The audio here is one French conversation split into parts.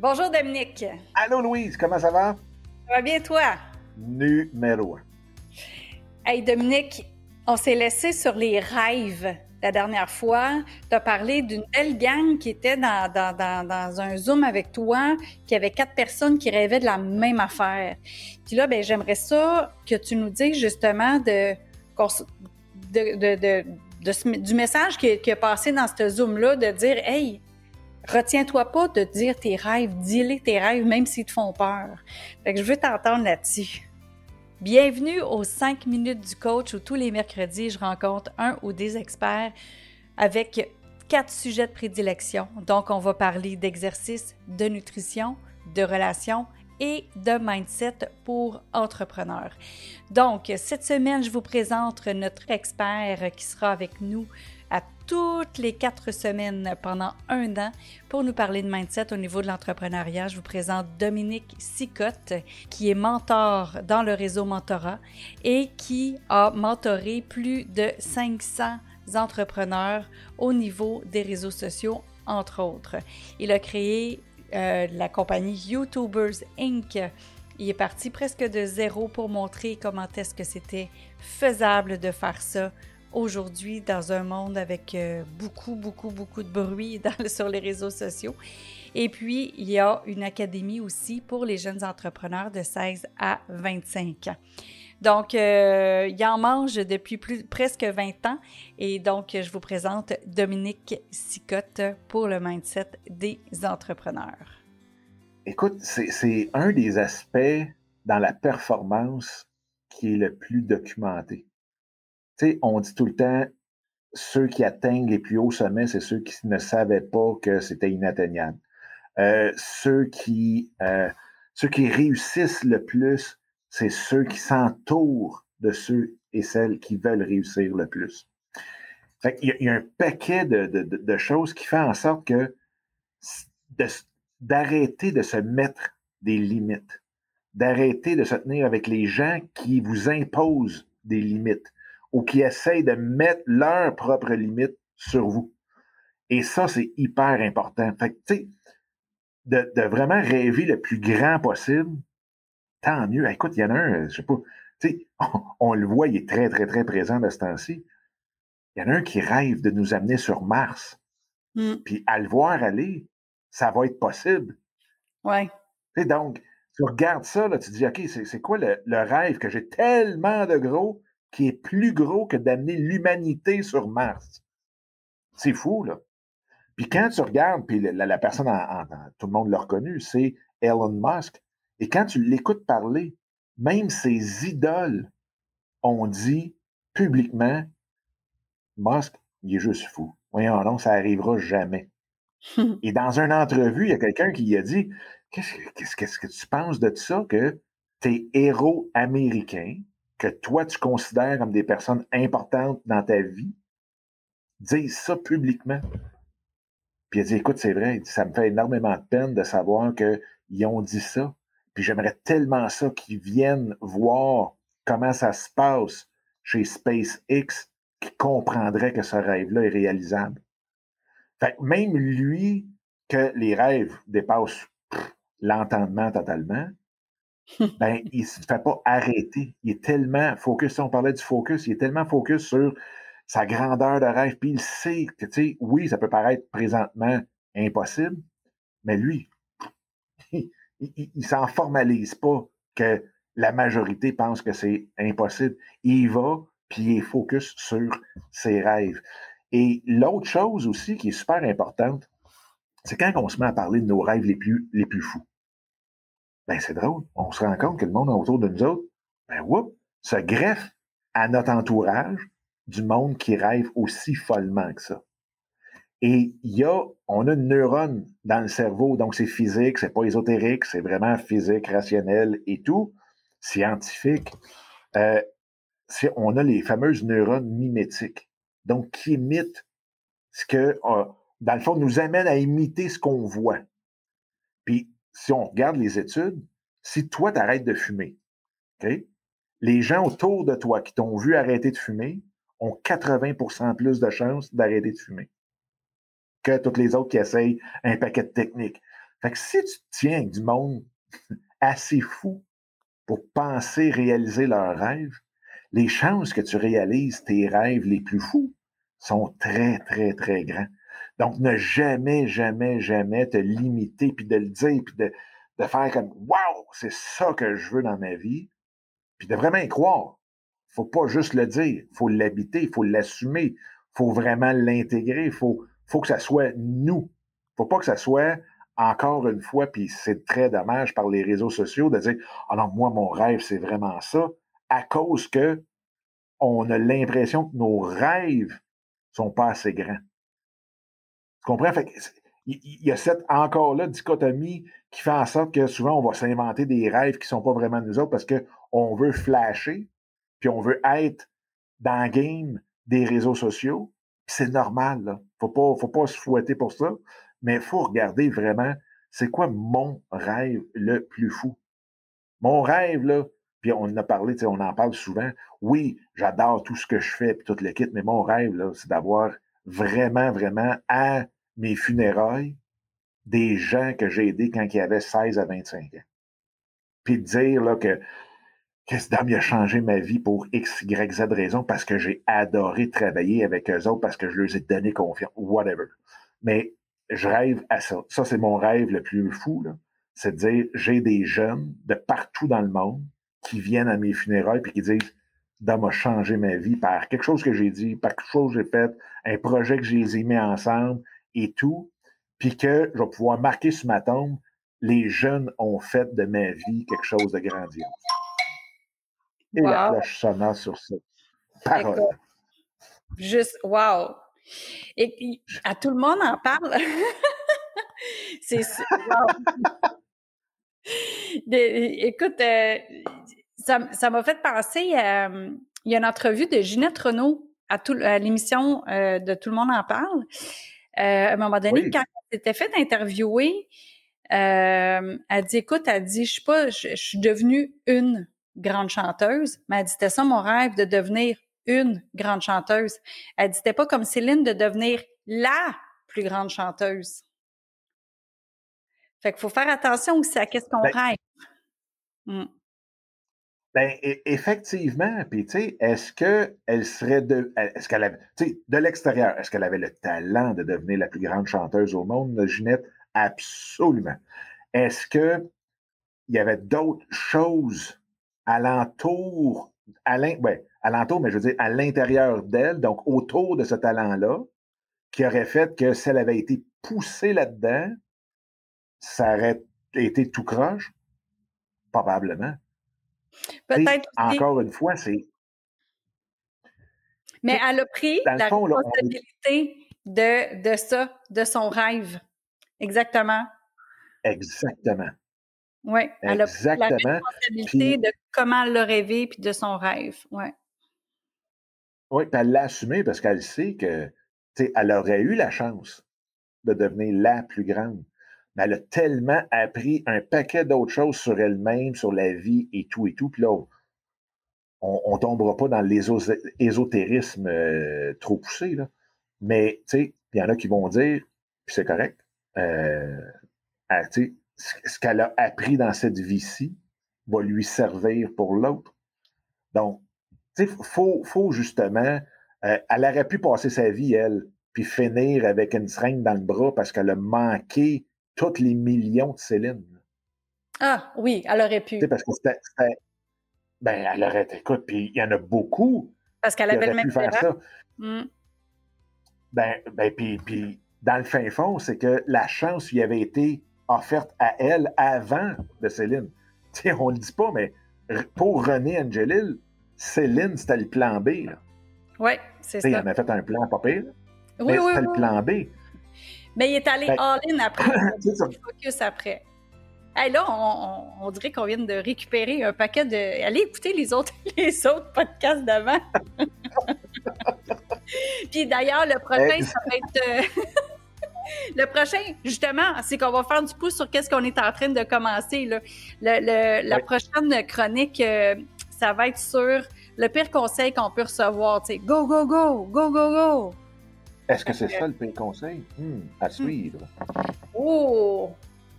Bonjour Dominique. Allô Louise, comment ça va? Ça va bien toi? Numéro un. Hey Dominique, on s'est laissé sur les rêves la dernière fois. Tu as parlé d'une belle gang qui était dans, dans, un Zoom avec toi, qui avait quatre personnes qui rêvaient de la même affaire. Puis là, ben, j'aimerais ça que tu nous dises justement de, de, du message qui, qui, a passé dans ce Zoom-là, de dire Hey, Retiens-toi pas de dire tes rêves, dis-les tes rêves, même s'ils te font peur. Fait que je veux t'entendre là-dessus. Bienvenue aux 5 minutes du coach où tous les mercredis, je rencontre un ou des experts avec quatre sujets de prédilection. Donc, on va parler d'exercice, de nutrition, de relations et de mindset pour entrepreneurs. Donc, cette semaine, je vous présente notre expert qui sera avec nous toutes les quatre semaines pendant un an pour nous parler de mindset au niveau de l'entrepreneuriat. Je vous présente Dominique Sicotte, qui est mentor dans le réseau Mentorat et qui a mentoré plus de 500 entrepreneurs au niveau des réseaux sociaux, entre autres. Il a créé euh, la compagnie YouTubers Inc. Il est parti presque de zéro pour montrer comment est-ce que c'était faisable de faire ça aujourd'hui dans un monde avec euh, beaucoup, beaucoup, beaucoup de bruit sur les réseaux sociaux. Et puis, il y a une académie aussi pour les jeunes entrepreneurs de 16 à 25 ans. Donc, euh, il en mange depuis presque 20 ans. Et donc, je vous présente Dominique Sicotte pour le mindset des entrepreneurs. Écoute, c'est un des aspects dans la performance qui est le plus documenté. On dit tout le temps, ceux qui atteignent les plus hauts sommets, c'est ceux qui ne savaient pas que c'était inatteignable. Euh, ceux qui euh, ceux qui réussissent le plus, c'est ceux qui s'entourent de ceux et celles qui veulent réussir le plus. Il, y a, un paquet de, choses qui fait en sorte que d'arrêter de se mettre des limites, d'arrêter de se tenir avec les gens qui vous imposent des limites ou qui essayent de mettre leurs propres limites sur vous. Et ça, c'est hyper important. Fait que, tu sais, de, de, vraiment rêver le plus grand possible, tant mieux. Écoute, il y en a un, je sais pas, tu sais, on, le voit, il est très, très, très présent de ce temps-ci. Il y en a un qui rêve de nous amener sur Mars. Mm. Puis à le voir aller, ça va être possible. Ouais. Tu sais, donc, tu regardes ça, là, tu te dis, OK, c'est quoi le, le, rêve que j'ai tellement de gros qui est plus gros que d'amener l'humanité sur Mars. C'est fou, là. Puis quand tu regardes, puis la, personne, en, tout le monde l'a reconnu, c'est Elon Musk. Et quand tu l'écoutes parler, même ses idoles ont dit publiquement, Musk, il est juste fou. Voyons non, ça arrivera jamais. Et dans une entrevue, il y a quelqu'un qui a dit, qu'est-ce, qu'est-ce que tu penses de ça que tes héros américains que toi, tu considères comme des personnes importantes dans ta vie, disent ça publiquement. Puis a dit, écoute, c'est vrai, ça me fait énormément de peine de savoir qu'ils ont dit ça. Puis j'aimerais tellement ça qu'ils viennent voir comment ça se passe chez SpaceX, qui comprendrait que ce rêve-là est réalisable. Fait que même lui, que les rêves dépassent l'entendement totalement, ben, il ne se fait pas arrêter. Il est tellement focus, on parlait du focus, il est tellement focus sur sa grandeur de rêve, puis il sait que, tu sais, oui, ça peut paraître présentement impossible, mais lui, il, ne s'en formalise pas que la majorité pense que c'est impossible. Il va, puis il est focus sur ses rêves. Et l'autre chose aussi qui est super importante, c'est quand on se met à parler de nos rêves les plus, les plus fous ben c'est drôle. On se rend compte que le monde autour de nous autres, ben whoop, se greffe à notre entourage du monde qui rêve aussi follement que ça. Et il y a, on a une neurone dans le cerveau, donc c'est physique, c'est pas ésotérique, c'est vraiment physique, rationnel et tout, scientifique. Euh, on a les fameuses neurones mimétiques, donc qui imitent ce que, euh, dans le fond, nous amène à imiter ce qu'on voit. Puis si on regarde les études, si toi, tu arrêtes de fumer, les gens autour de toi qui t'ont vu arrêter de fumer ont 80% plus de chances d'arrêter de fumer que toutes les autres qui essayent un paquet de techniques. Fait que si tu tiens du monde assez fou pour penser réaliser leurs rêves, les chances que tu réalises tes rêves les plus fous sont très, très, très grands. Donc, ne jamais, jamais, jamais te limiter, puis de le dire, puis de, faire comme Wow, c'est ça que je veux dans ma vie, puis de vraiment y croire. Faut pas juste le dire, faut l'habiter, il faut l'assumer, faut vraiment l'intégrer, il faut, faut que ça soit nous. faut pas que ça soit encore une fois, puis c'est très dommage par les réseaux sociaux de dire Ah non, moi, mon rêve, c'est vraiment ça, à cause que on a l'impression que nos rêves sont pas assez grands. Fait il y a cette encore là dichotomie qui fait en sorte que souvent on va s'inventer des rêves qui sont pas vraiment nous autres parce qu'on veut flasher, puis on veut être dans le game des réseaux sociaux. C'est normal, là. Faut pas, faut pas se fouetter pour ça mais il faut regarder vraiment c'est quoi mon rêve le plus fou? Mon rêve, là, puis on en a parlé, on en parle souvent. Oui, j'adore tout ce que je fais, puis toute l'équipe, mais mon rêve, là, c'est d'avoir vraiment, vraiment à mes funérailles des gens que j'ai aidés quand ils avaient 16 à 25 ans. Puis de dire là, que qu'est-ce dame a changé ma vie pour X, Y, Z raison parce que j'ai adoré travailler avec eux autres, parce que je leur ai donné confiance, whatever. Mais je rêve à ça. Ça, c'est mon rêve le plus fou, C'est de dire, j'ai des jeunes de partout dans le monde qui viennent à mes funérailles et qui disent, Dom a changé ma vie par quelque chose que j'ai dit, par quelque chose que j'ai fait, un projet que j'ai mis ensemble et tout, puis que je vais pouvoir marquer sur ma tombe, les jeunes ont fait de ma vie quelque chose de grandiose. Et la cloche sonore sur ça. Parole. Juste, wow! Et à tout le monde en parle. c'est Écoute, euh, ça m'a fait penser à, il y a une entrevue de Ginette Renault à, à l'émission euh, de Tout le monde en parle. Euh, à un moment donné, quand elle s'était fait interviewer, elle dit, écoute, elle dit, je suis pas, je suis devenue une grande chanteuse, mais elle dit, c'était ça mon rêve de devenir une grande chanteuse. Elle dit, c'était pas comme Céline de devenir la plus grande chanteuse. Fait qu'il faut faire attention aussi à qu'est-ce qu'on ben rêve. Mmh. Ben, effectivement. Puis, tu sais, est-ce qu'elle serait de. L'extérieur, est-ce qu'elle avait le talent de devenir la plus grande chanteuse au monde, Ginette? Absolument. Est-ce qu'il y avait d'autres choses alentour, à ouais, alentour, mais je veux dire à l'intérieur d'elle, donc autour de ce talent-là, qui aurait fait que si elle avait été poussée là-dedans, ça aurait été tout croche? Probablement. Peut-être. Encore une fois, c'est. Mais elle a pris la responsabilité de, de ça, de son rêve. Exactement. Exactement. Oui, elle a pris la responsabilité de comment elle l'a rêvé puis de son rêve. Ouais. Oui, puis elle l'a assumé parce qu'elle sait que elle aurait eu la chance de devenir la plus grande. Mais elle a tellement appris un paquet d'autres choses sur elle-même, sur la vie et tout et tout. Puis là, on ne tombera pas dans l'ésotérisme euh, trop poussé. Mais il y en a qui vont dire, puis c'est correct, euh, ce qu'elle a appris dans cette vie-ci va lui servir pour l'autre. Donc, il faut, faut justement euh, elle aurait pu passer sa vie, elle, puis finir avec une seringue dans le bras parce qu'elle a manqué tous les millions de Céline. Ah oui, elle aurait pu. parce que c'était. Ben, elle aurait été. Écoute, puis il y en a beaucoup. Parce qu'elle avait le même faire ça. Mm. Ben, ben puis, puis dans le fin fond, c'est que la chance lui avait été offerte à elle avant de Céline. sais, on le dit pas, mais pour René Angelil, Céline, c'était le plan B. Là. Oui, c'est ça. Il en a fait un plan pas pire. Oui, mais oui, c'était le plan B. Mais il est allé all-in après. il focus après. Hey, là, on, dirait qu'on vient de récupérer un paquet de. Allez écouter les autres, les autres podcasts d'avant. Puis d'ailleurs, le prochain, ça va être. Euh, le prochain, justement, c'est qu'on va faire du pouce sur qu'est-ce qu'on est en train de commencer. Là. La prochaine chronique, euh, ça va être sur le pire conseil qu'on peut recevoir, go, go, go, go, go, go. Est-ce que c'est ça le pire conseil? Hmm, à hmm. suivre. Oh!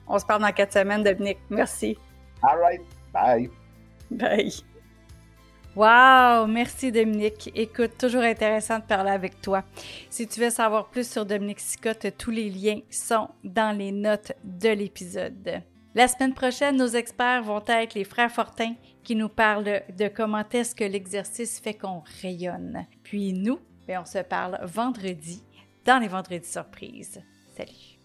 On se parle dans quatre semaines, Dominique. Merci. All right. Bye. Bye. Wow, merci Dominique. Écoute, toujours intéressant de parler avec toi. Si tu veux savoir plus sur Dominique Sicotte, tous les liens sont dans les notes de l'épisode. La semaine prochaine, nos experts vont être les frères Fortin qui nous parlent de comment est-ce que l'exercice fait qu'on rayonne. Puis nous, ben, on se parle vendredi dans les vendredis surprises. Salut!